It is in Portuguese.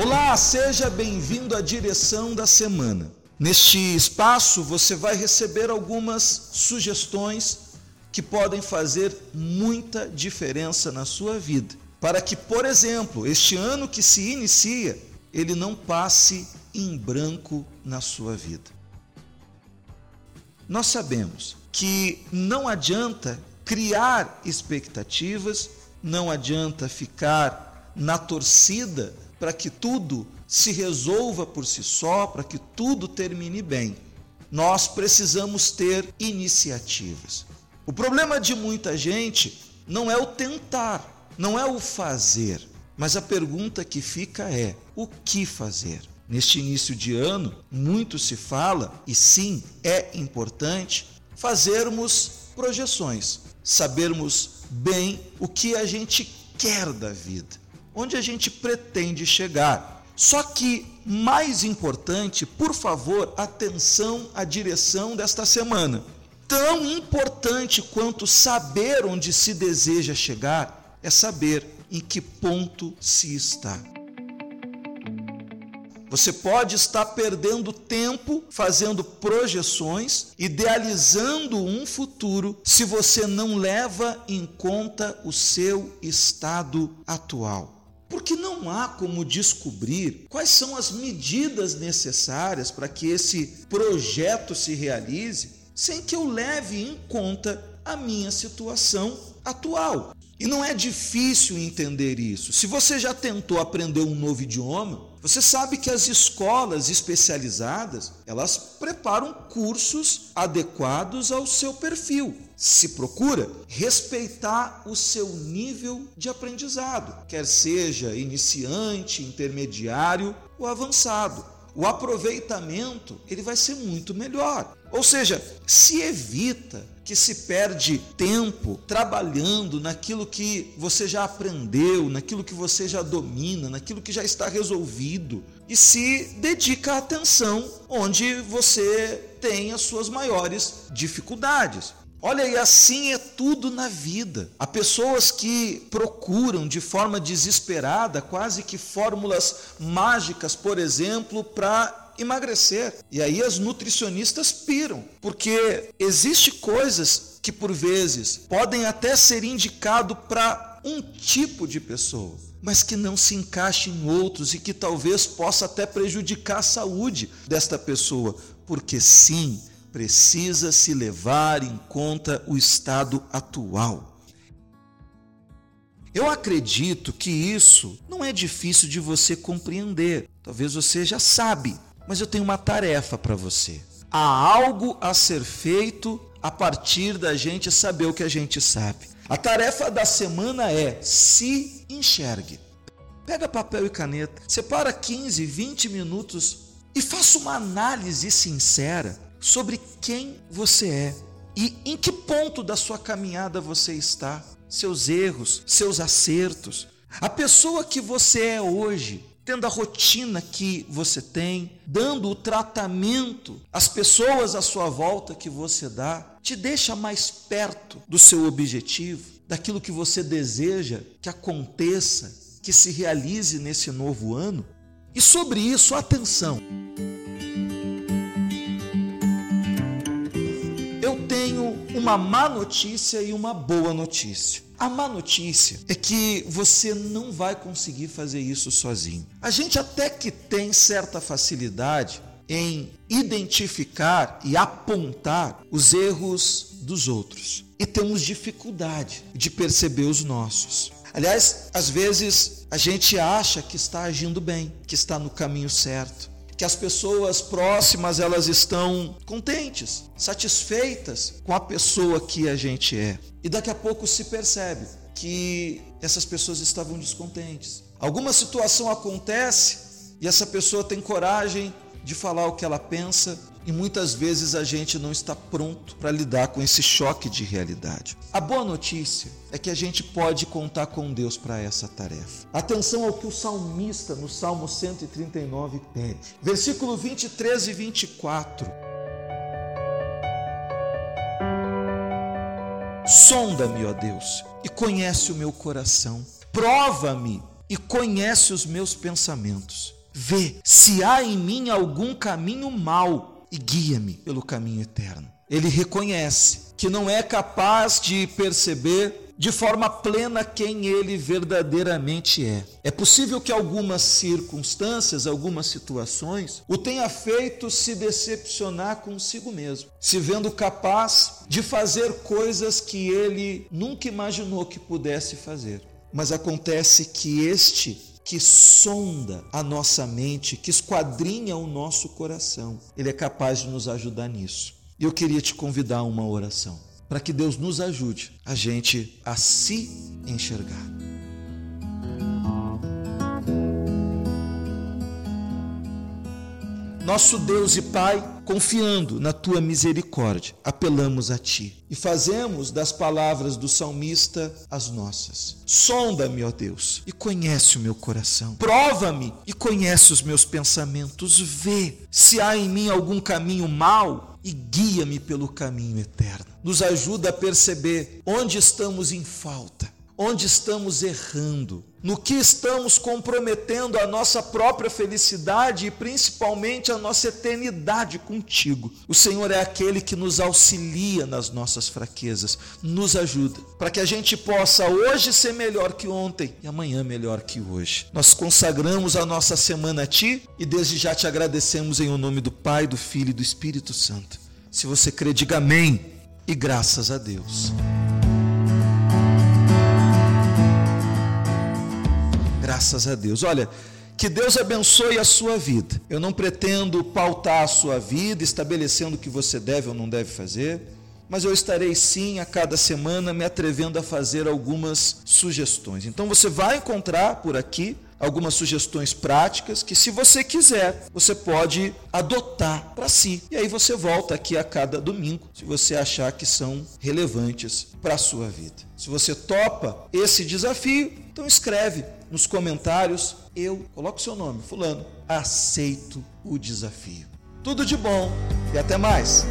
Olá, seja bem-vindo à direção da semana. Neste espaço você vai receber algumas sugestões que podem fazer muita diferença na sua vida, para que, por exemplo, este ano que se inicia, ele não passe em branco na sua vida. Nós sabemos que não adianta criar expectativas, não adianta ficar na torcida para que tudo se resolva por si só, para que tudo termine bem. Nós precisamos ter iniciativas. O problema de muita gente não é o tentar, não é o fazer, mas a pergunta que fica é: o que fazer? Neste início de ano, muito se fala, e sim, é importante, fazermos projeções, sabermos bem o que a gente quer da vida onde a gente pretende chegar. Só que, mais importante, por favor, atenção à direção desta semana. Tão importante quanto saber onde se deseja chegar é saber em que ponto se está. Você pode estar perdendo tempo fazendo projeções, idealizando um futuro, se você não leva em conta o seu estado atual porque não há como descobrir quais são as medidas necessárias para que esse projeto se realize sem que eu leve em conta a minha situação atual. E não é difícil entender isso. Se você já tentou aprender um novo idioma, você sabe que as escolas especializadas, elas preparam cursos adequados ao seu perfil. Se procura respeitar o seu nível de aprendizado, quer seja iniciante, intermediário ou avançado. O aproveitamento, ele vai ser muito melhor. Ou seja, se evita que se perde tempo trabalhando naquilo que você já aprendeu, naquilo que você já domina, naquilo que já está resolvido e se dedica a atenção onde você tem as suas maiores dificuldades. Olha, e assim é tudo na vida. Há pessoas que procuram de forma desesperada quase que fórmulas mágicas, por exemplo, para emagrecer. E aí as nutricionistas piram, porque existe coisas que por vezes podem até ser indicado para um tipo de pessoa, mas que não se encaixe em outros e que talvez possa até prejudicar a saúde desta pessoa, porque sim, precisa se levar em conta o estado atual. Eu acredito que isso não é difícil de você compreender. Talvez você já sabe, mas eu tenho uma tarefa para você. Há algo a ser feito a partir da gente saber o que a gente sabe. A tarefa da semana é se enxergue. Pega papel e caneta, separa 15, 20 minutos e faça uma análise sincera sobre quem você é e em que ponto da sua caminhada você está, seus erros, seus acertos. A pessoa que você é hoje tendo a rotina que você tem, dando o tratamento às pessoas à sua volta que você dá, te deixa mais perto do seu objetivo, daquilo que você deseja que aconteça, que se realize nesse novo ano? E sobre isso, atenção. Uma má notícia e uma boa notícia. A má notícia é que você não vai conseguir fazer isso sozinho. A gente até que tem certa facilidade em identificar e apontar os erros dos outros e temos dificuldade de perceber os nossos. Aliás, às vezes a gente acha que está agindo bem, que está no caminho certo que as pessoas próximas elas estão contentes, satisfeitas com a pessoa que a gente é. E daqui a pouco se percebe que essas pessoas estavam descontentes. Alguma situação acontece e essa pessoa tem coragem de falar o que ela pensa e muitas vezes a gente não está pronto para lidar com esse choque de realidade. A boa notícia é que a gente pode contar com Deus para essa tarefa. Atenção ao que o salmista no Salmo 139 pede. Versículo 23 e 24. Sonda-me, ó Deus, e conhece o meu coração. Prova-me e conhece os meus pensamentos. Vê se há em mim algum caminho mau e guia-me pelo caminho eterno. Ele reconhece que não é capaz de perceber de forma plena quem ele verdadeiramente é. É possível que algumas circunstâncias, algumas situações, o tenha feito se decepcionar consigo mesmo, se vendo capaz de fazer coisas que ele nunca imaginou que pudesse fazer. Mas acontece que este que sonda a nossa mente, que esquadrinha o nosso coração, ele é capaz de nos ajudar nisso. E eu queria te convidar a uma oração para que Deus nos ajude a gente a se enxergar. Nosso Deus e Pai, confiando na tua misericórdia, apelamos a ti e fazemos das palavras do salmista as nossas. Sonda-me, ó Deus, e conhece o meu coração. Prova-me e conhece os meus pensamentos. Vê se há em mim algum caminho mau e guia-me pelo caminho eterno. Nos ajuda a perceber onde estamos em falta, onde estamos errando, no que estamos comprometendo a nossa própria felicidade e principalmente a nossa eternidade contigo. O Senhor é aquele que nos auxilia nas nossas fraquezas, nos ajuda para que a gente possa hoje ser melhor que ontem e amanhã melhor que hoje. Nós consagramos a nossa semana a ti e desde já te agradecemos em o nome do Pai, do Filho e do Espírito Santo. Se você crê, diga amém e graças a Deus. Graças a Deus. Olha, que Deus abençoe a sua vida. Eu não pretendo pautar a sua vida, estabelecendo o que você deve ou não deve fazer, mas eu estarei sim a cada semana me atrevendo a fazer algumas sugestões. Então você vai encontrar por aqui algumas sugestões práticas que, se você quiser, você pode adotar para si. E aí você volta aqui a cada domingo, se você achar que são relevantes para a sua vida. Se você topa esse desafio, então escreve nos comentários, eu, coloco seu nome, fulano, aceito o desafio. Tudo de bom e até mais.